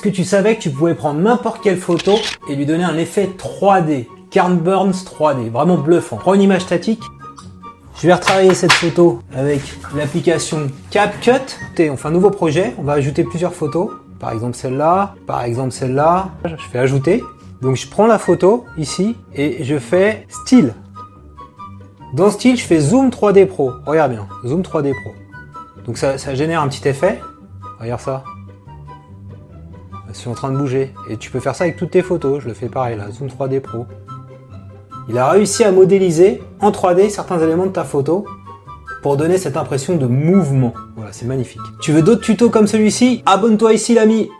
Est-ce que tu savais que tu pouvais prendre n'importe quelle photo et lui donner un effet 3D Carn Burns 3D, vraiment bluffant. Prends une image statique. Je vais retravailler cette photo avec l'application CapCut. On fait un nouveau projet, on va ajouter plusieurs photos. Par exemple celle-là, par exemple celle-là. Je fais ajouter. Donc je prends la photo ici et je fais style. Dans style, je fais zoom 3D Pro. Regarde bien, zoom 3D Pro. Donc ça génère un petit effet. Regarde ça. Je suis en train de bouger. Et tu peux faire ça avec toutes tes photos. Je le fais pareil là, zoom 3D Pro. Il a réussi à modéliser en 3D certains éléments de ta photo pour donner cette impression de mouvement. Voilà, c'est magnifique. Tu veux d'autres tutos comme celui-ci? Abonne-toi ici l'ami